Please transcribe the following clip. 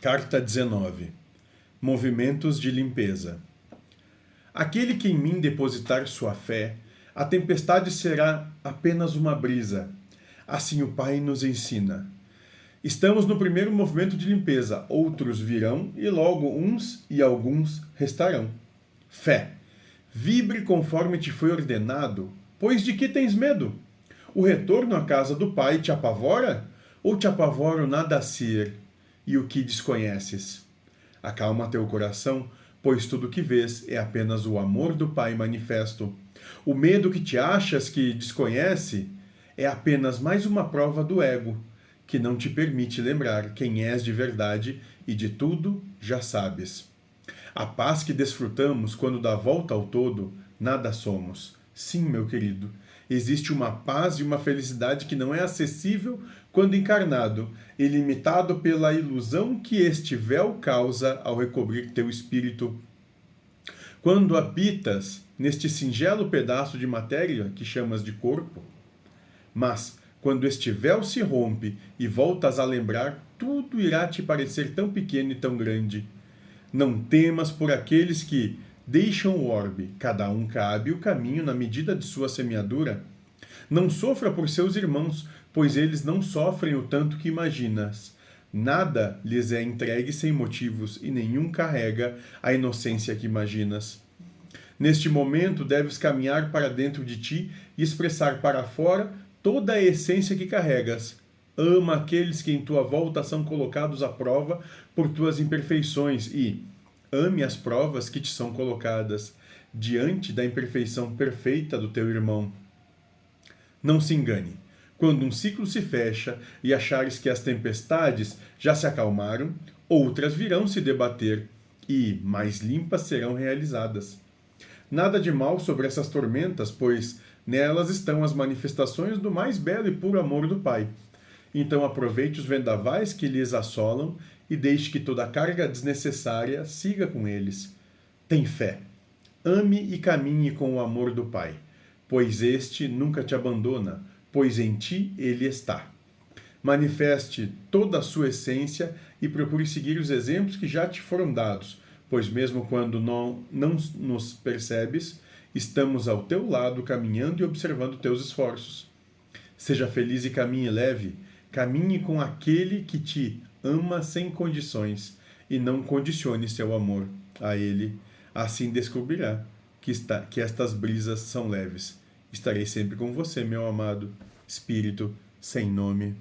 Carta 19 Movimentos de limpeza. Aquele que em mim depositar sua fé, a tempestade será apenas uma brisa. Assim o Pai nos ensina. Estamos no primeiro movimento de limpeza, outros virão e logo uns e alguns restarão. Fé. Vibre conforme te foi ordenado, pois de que tens medo? O retorno à casa do Pai te apavora? Ou te apavora o nada ser e o que desconheces. Acalma teu coração, pois tudo que vês é apenas o amor do Pai manifesto. O medo que te achas que desconhece é apenas mais uma prova do ego, que não te permite lembrar quem és de verdade e de tudo já sabes. A paz que desfrutamos quando dá volta ao todo, nada somos. Sim, meu querido, existe uma paz e uma felicidade que não é acessível quando encarnado e limitado pela ilusão que este véu causa ao recobrir teu espírito. Quando habitas neste singelo pedaço de matéria que chamas de corpo, mas quando este véu se rompe e voltas a lembrar, tudo irá te parecer tão pequeno e tão grande. Não temas por aqueles que deixam o orbe, cada um cabe o caminho na medida de sua semeadura. Não sofra por seus irmãos, pois eles não sofrem o tanto que imaginas. Nada lhes é entregue sem motivos e nenhum carrega a inocência que imaginas. Neste momento, deves caminhar para dentro de ti e expressar para fora toda a essência que carregas. Ama aqueles que em tua volta são colocados à prova por tuas imperfeições e ame as provas que te são colocadas diante da imperfeição perfeita do teu irmão. Não se engane. Quando um ciclo se fecha e achares que as tempestades já se acalmaram, outras virão se debater e mais limpas serão realizadas. Nada de mal sobre essas tormentas, pois nelas estão as manifestações do mais belo e puro amor do Pai. Então aproveite os vendavais que lhes assolam e deixe que toda carga desnecessária siga com eles. Tem fé. Ame e caminhe com o amor do Pai, pois este nunca te abandona pois em ti ele está. Manifeste toda a sua essência e procure seguir os exemplos que já te foram dados, pois mesmo quando não, não nos percebes, estamos ao teu lado caminhando e observando teus esforços. Seja feliz e caminhe leve, caminhe com aquele que te ama sem condições e não condicione seu amor a ele. Assim descobrirá que, está, que estas brisas são leves Estarei sempre com você, meu amado Espírito sem nome.